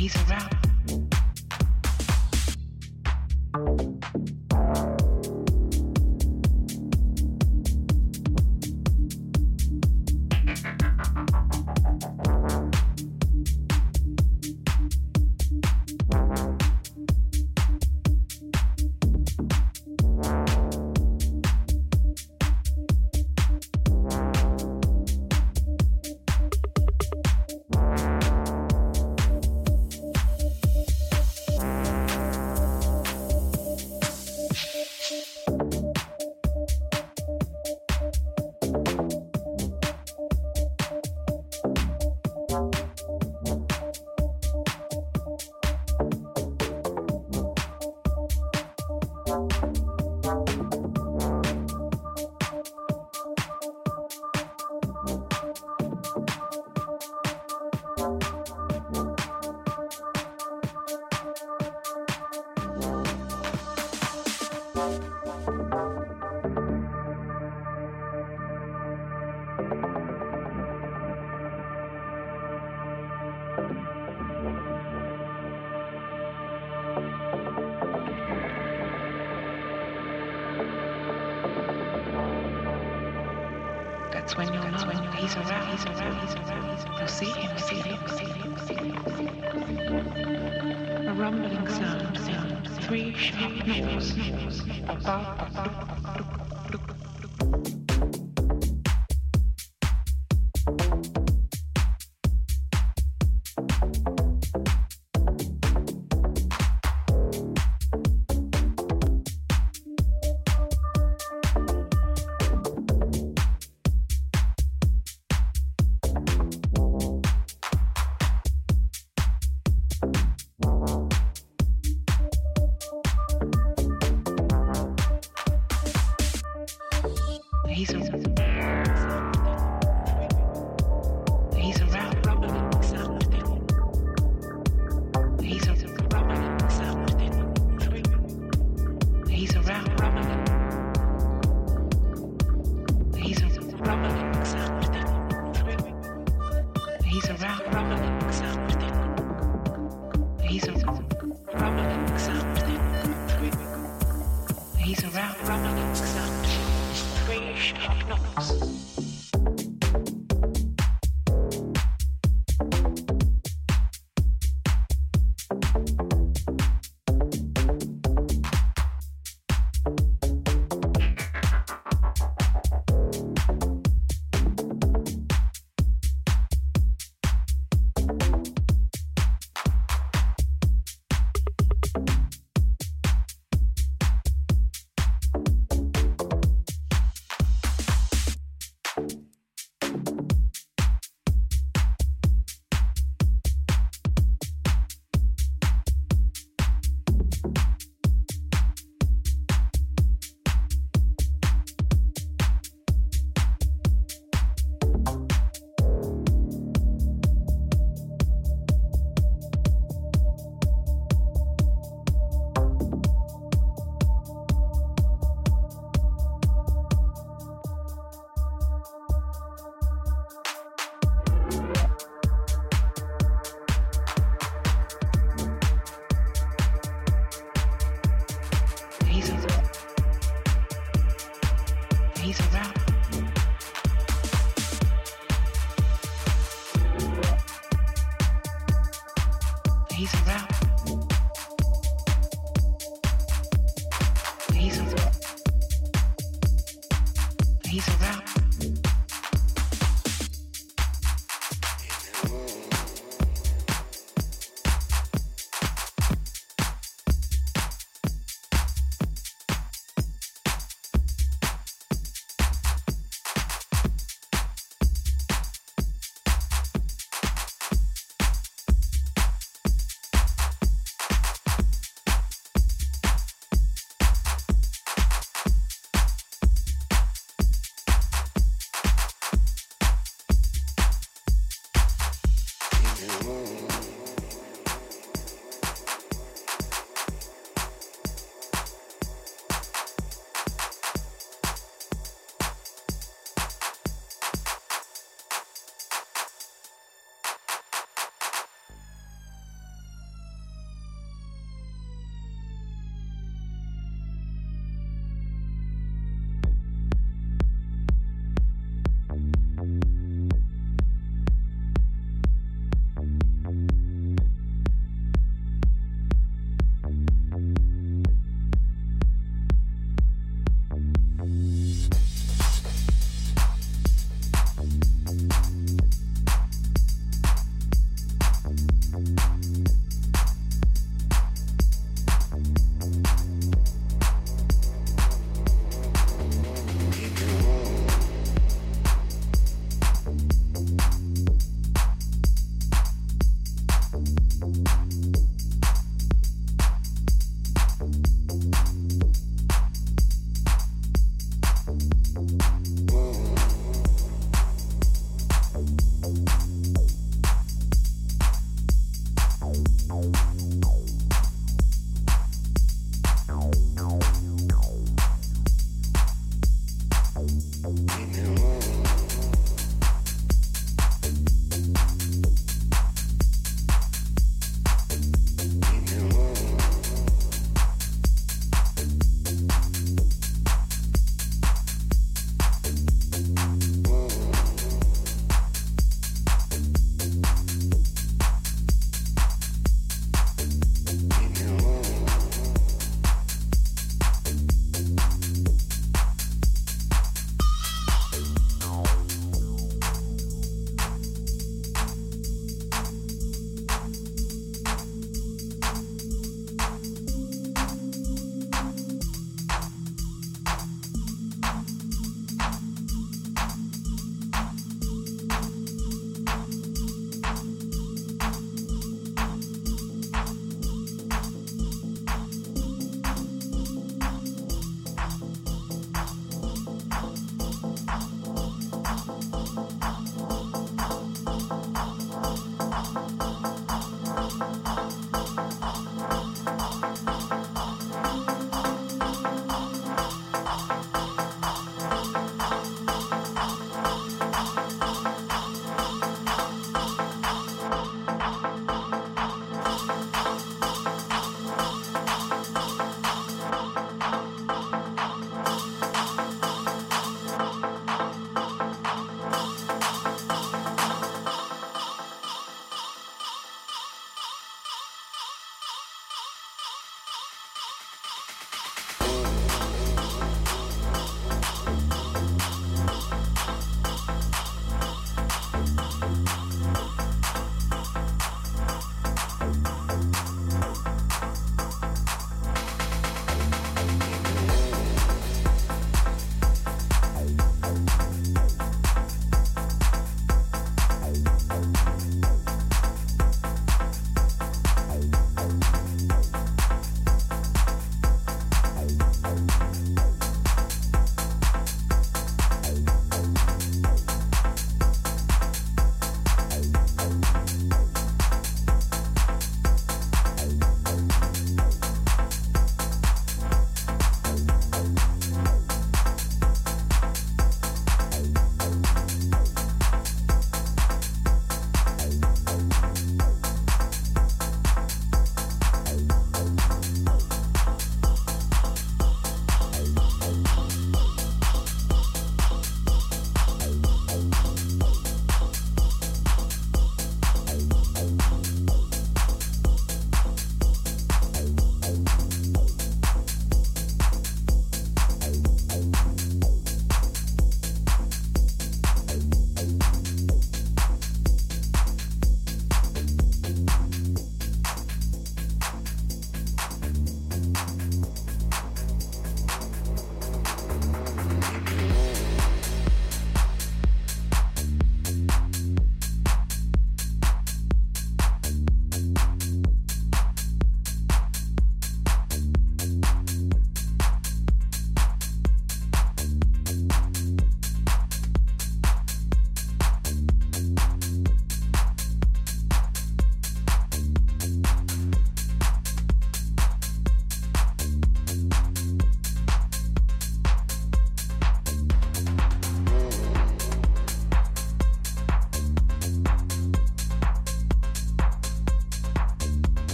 he's around. He's a rumbling something. He's around rumbling something. Three sharp knocks.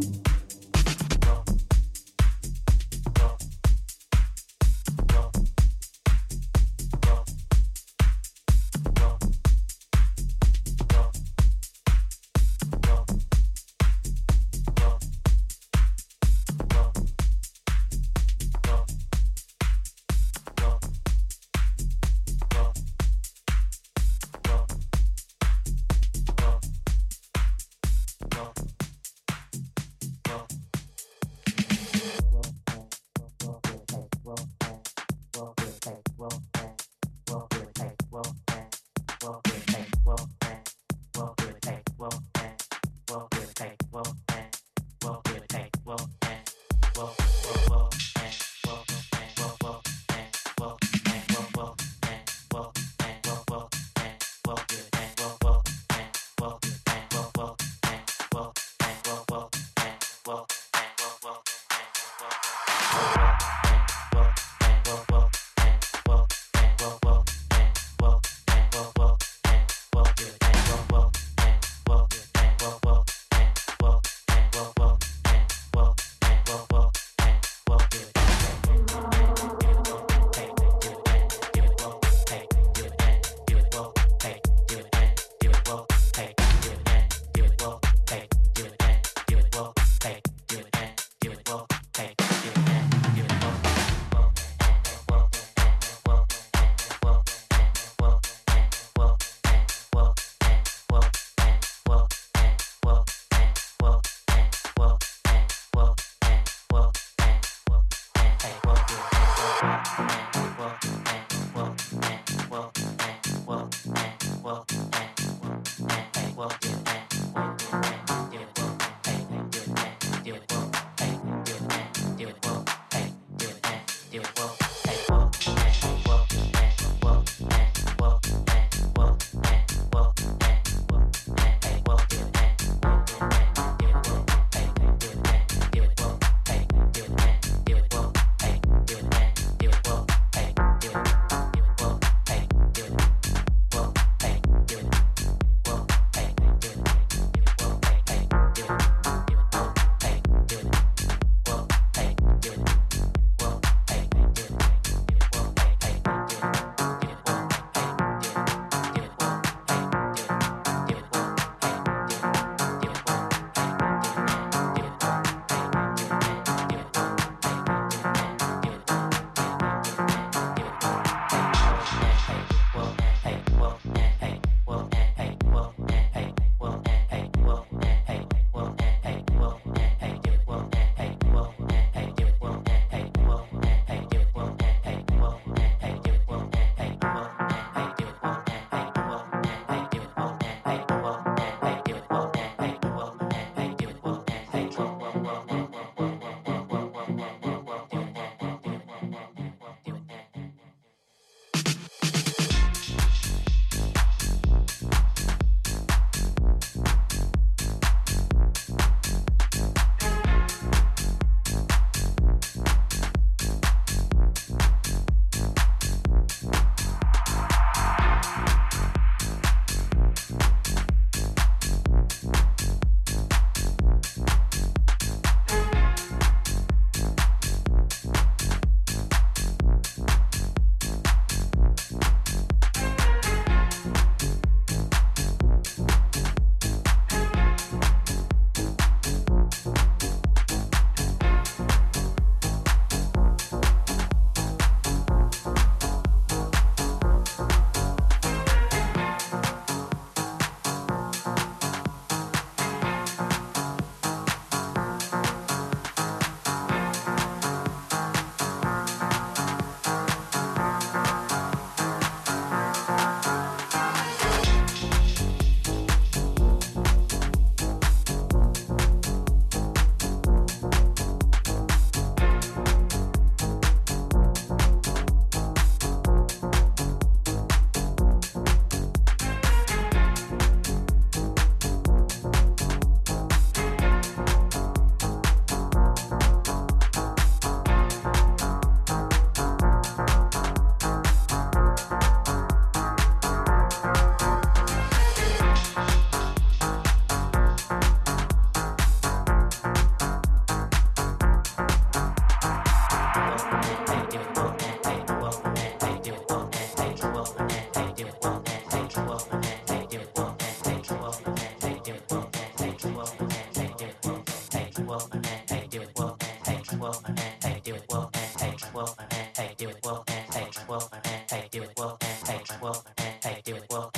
Bye. Wolfman, hey, do it, Wolfman, hey, Wolfman, hey, do it, Wolfman.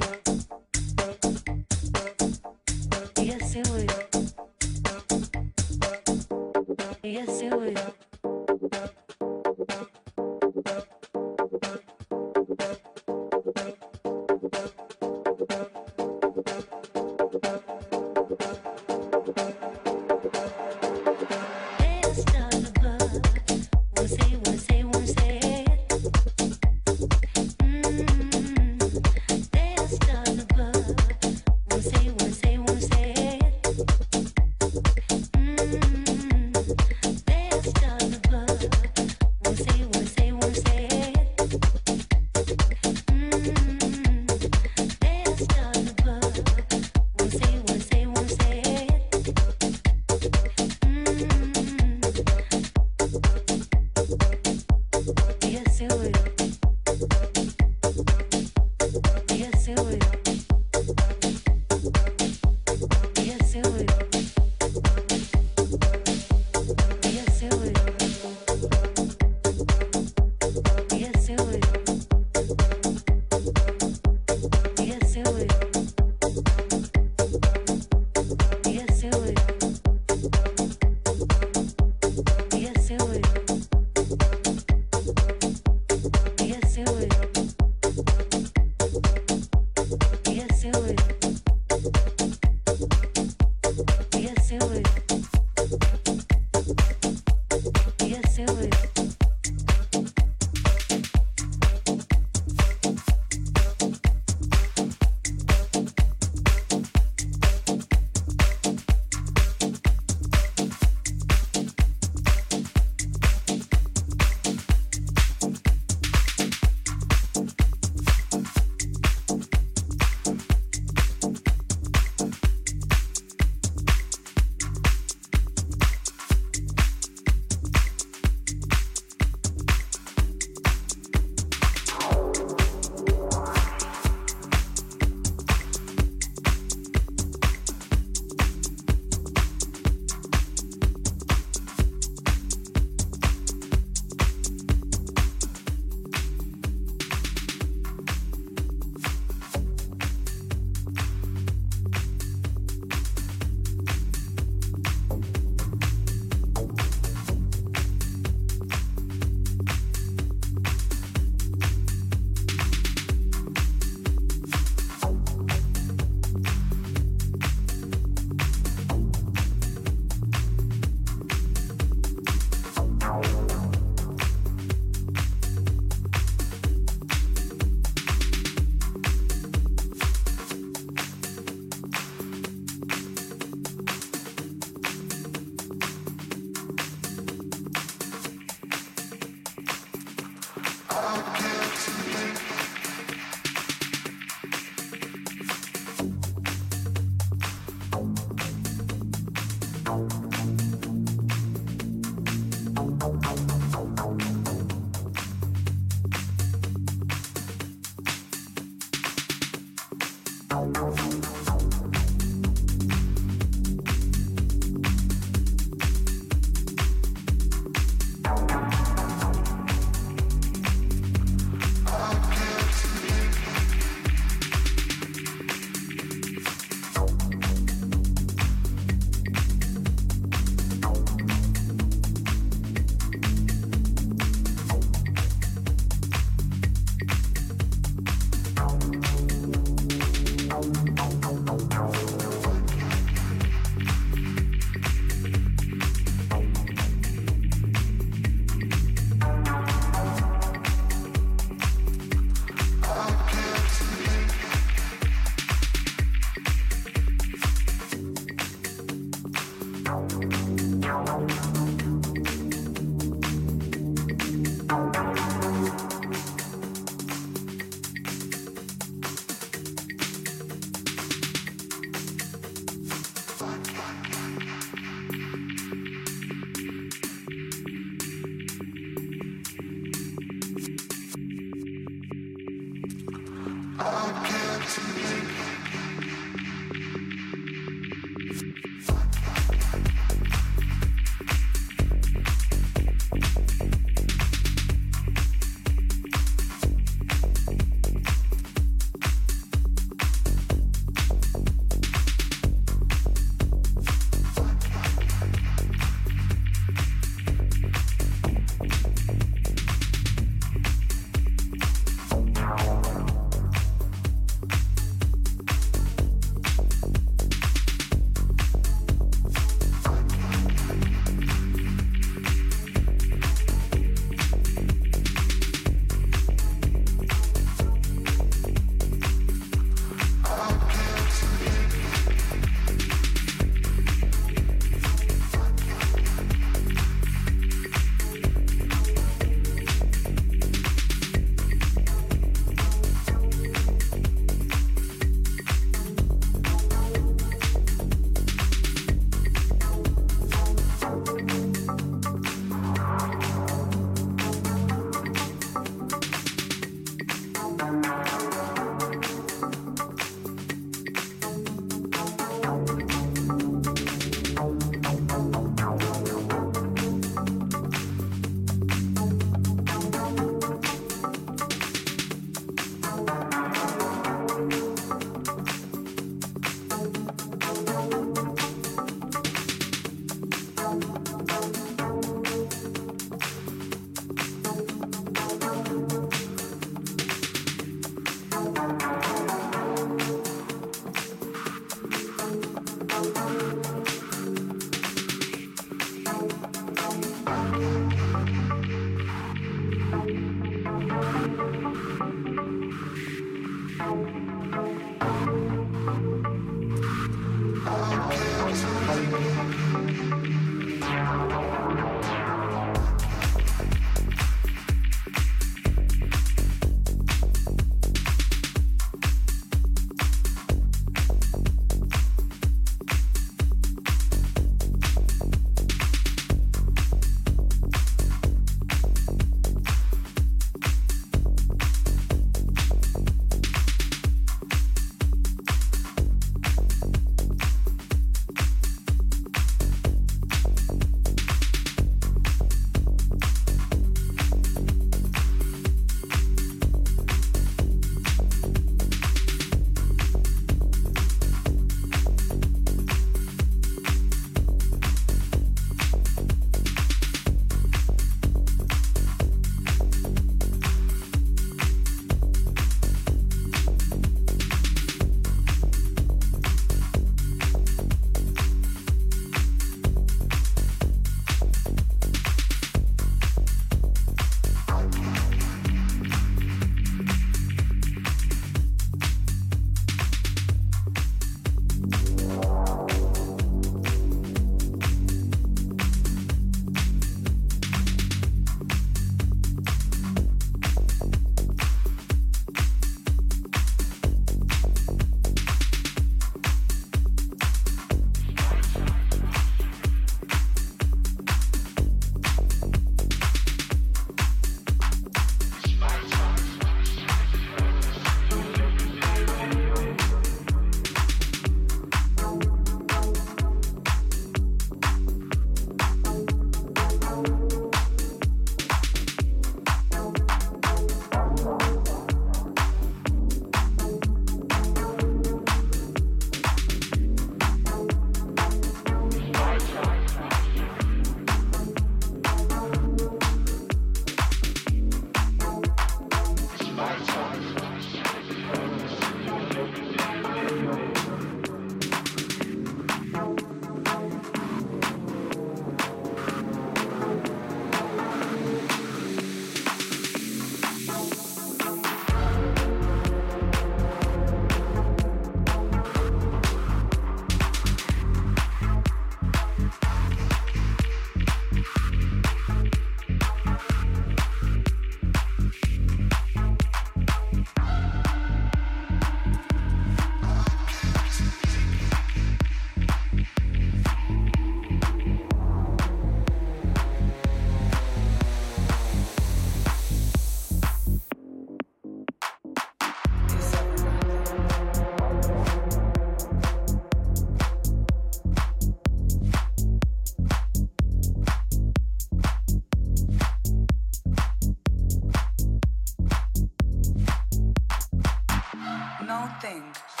don't think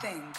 thing.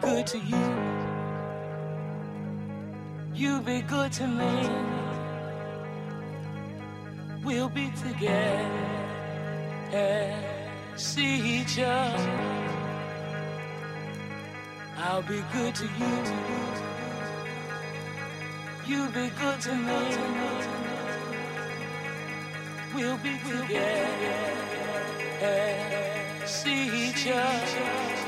Good to you. You be good to me. We'll be together and see each other. I'll be good to you. You be good to me. We'll be together. and See each other.